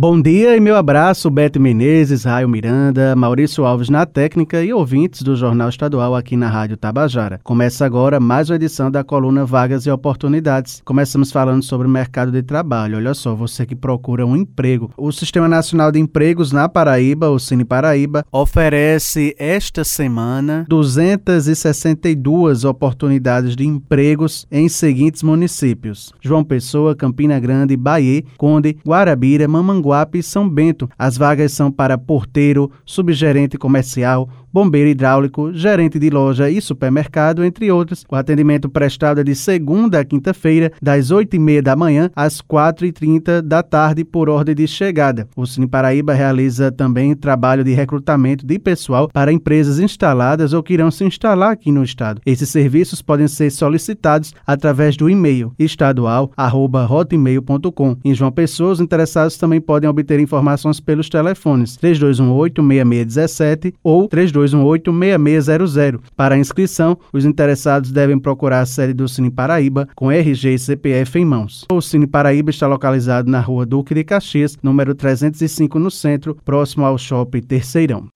Bom dia e meu abraço, Beto Menezes, Raio Miranda, Maurício Alves na técnica e ouvintes do Jornal Estadual aqui na Rádio Tabajara. Começa agora mais uma edição da coluna Vagas e Oportunidades. Começamos falando sobre o mercado de trabalho. Olha só, você que procura um emprego. O Sistema Nacional de Empregos na Paraíba, o Cine Paraíba, oferece esta semana 262 oportunidades de empregos em seguintes municípios: João Pessoa, Campina Grande, Bahia, Conde, Guarabira, Mamanguá, Maranguape e São Bento. As vagas são para porteiro, subgerente comercial, bombeiro hidráulico, gerente de loja e supermercado, entre outros. O atendimento prestado é de segunda a quinta-feira, das 8h30 da manhã às 4h30 da tarde, por ordem de chegada. O Cine Paraíba realiza também trabalho de recrutamento de pessoal para empresas instaladas ou que irão se instalar aqui no estado. Esses serviços podem ser solicitados através do e-mail estadual@hotmail.com. Em João Pessoa, os interessados também podem obter informações pelos telefones 3218 6617 ou 32 3218-6600. Para inscrição, os interessados devem procurar a sede do Cine Paraíba com RG e CPF em mãos. O Cine Paraíba está localizado na rua Duque de Caxias, número 305 no centro, próximo ao Shopping Terceirão.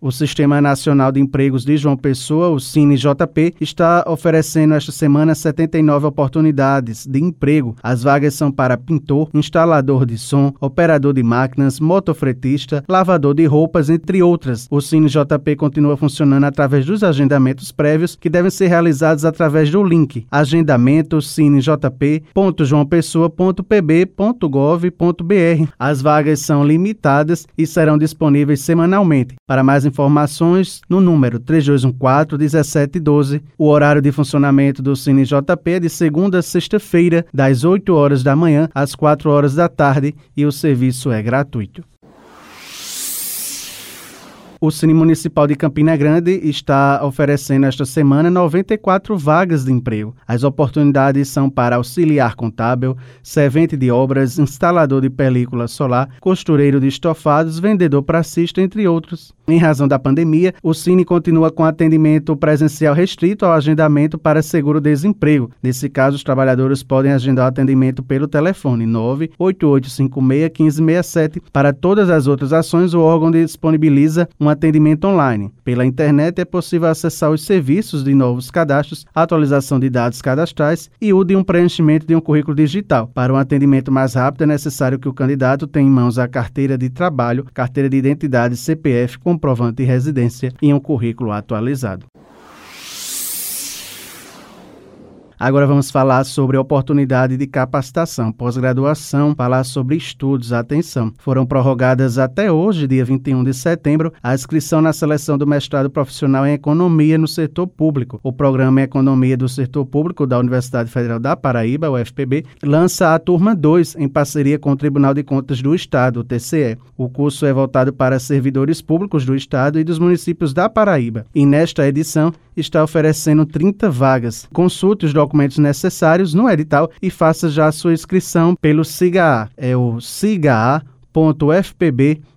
O Sistema Nacional de Empregos de João Pessoa, o CineJP, está oferecendo esta semana 79 oportunidades de emprego. As vagas são para pintor, instalador de som, operador de máquinas, motofretista, lavador de roupas, entre outras. O CineJP continua funcionando através dos agendamentos prévios que devem ser realizados através do link agendamento cinejp.joaopessoa.pb.gov.br. As vagas são limitadas e serão disponíveis semanalmente. Para mais informações no número 3214-1712. O horário de funcionamento do Cine JP é de segunda a sexta-feira, das 8 horas da manhã às 4 horas da tarde e o serviço é gratuito. O Cine Municipal de Campina Grande está oferecendo esta semana 94 vagas de emprego. As oportunidades são para auxiliar contábil, servente de obras, instalador de película solar, costureiro de estofados, vendedor pracista, entre outros. Em razão da pandemia, o Cine continua com atendimento presencial restrito ao agendamento para seguro-desemprego. Nesse caso, os trabalhadores podem agendar o atendimento pelo telefone 988561567. Para todas as outras ações, o órgão disponibiliza um atendimento online. Pela internet é possível acessar os serviços de novos cadastros, atualização de dados cadastrais e o de um preenchimento de um currículo digital. Para um atendimento mais rápido, é necessário que o candidato tenha em mãos a carteira de trabalho, carteira de identidade, CPF, comprovante de residência e um currículo atualizado. Agora vamos falar sobre oportunidade de capacitação, pós-graduação, falar sobre estudos. Atenção, foram prorrogadas até hoje, dia 21 de setembro, a inscrição na seleção do mestrado profissional em Economia no setor público. O programa Economia do Setor Público da Universidade Federal da Paraíba, UFPB, lança a turma 2 em parceria com o Tribunal de Contas do Estado, o TCE. O curso é voltado para servidores públicos do Estado e dos municípios da Paraíba. E nesta edição está oferecendo 30 vagas. Consulte os documentos necessários no edital e faça já a sua inscrição pelo SIGA. É o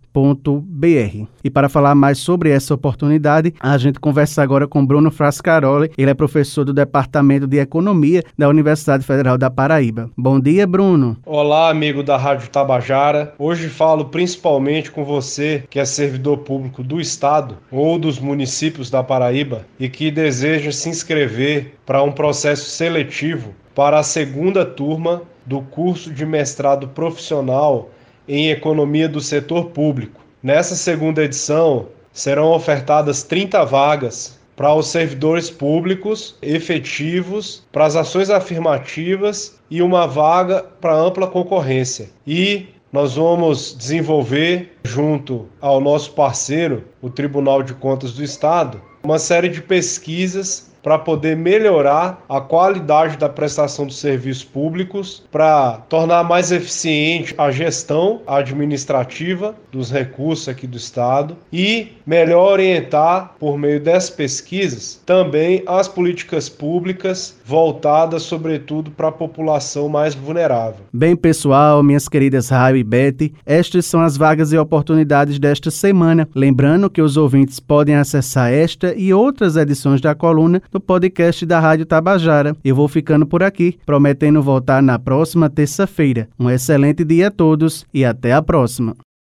siga.fpb.br. E para falar mais sobre essa oportunidade, a gente conversa agora com Bruno Frascaroli. Ele é professor do Departamento de Economia da Universidade Federal da Paraíba. Bom dia, Bruno. Olá, amigo da Rádio Tabajara. Hoje falo principalmente com você que é servidor público do estado ou dos municípios da Paraíba e que deseja se inscrever para um processo seletivo para a segunda turma do curso de mestrado profissional em Economia do Setor Público. Nessa segunda edição, serão ofertadas 30 vagas para os servidores públicos efetivos, para as ações afirmativas e uma vaga para ampla concorrência. E nós vamos desenvolver, junto ao nosso parceiro, o Tribunal de Contas do Estado, uma série de pesquisas para poder melhorar a qualidade da prestação dos serviços públicos, para tornar mais eficiente a gestão administrativa dos recursos aqui do Estado e melhor orientar, por meio dessas pesquisas, também as políticas públicas voltadas, sobretudo, para a população mais vulnerável. Bem, pessoal, minhas queridas Raio e Betty, estas são as vagas e oportunidades desta semana. Lembrando que os ouvintes podem acessar esta e outras edições da coluna do podcast da Rádio Tabajara. Eu vou ficando por aqui, prometendo voltar na próxima terça-feira. Um excelente dia a todos e até a próxima.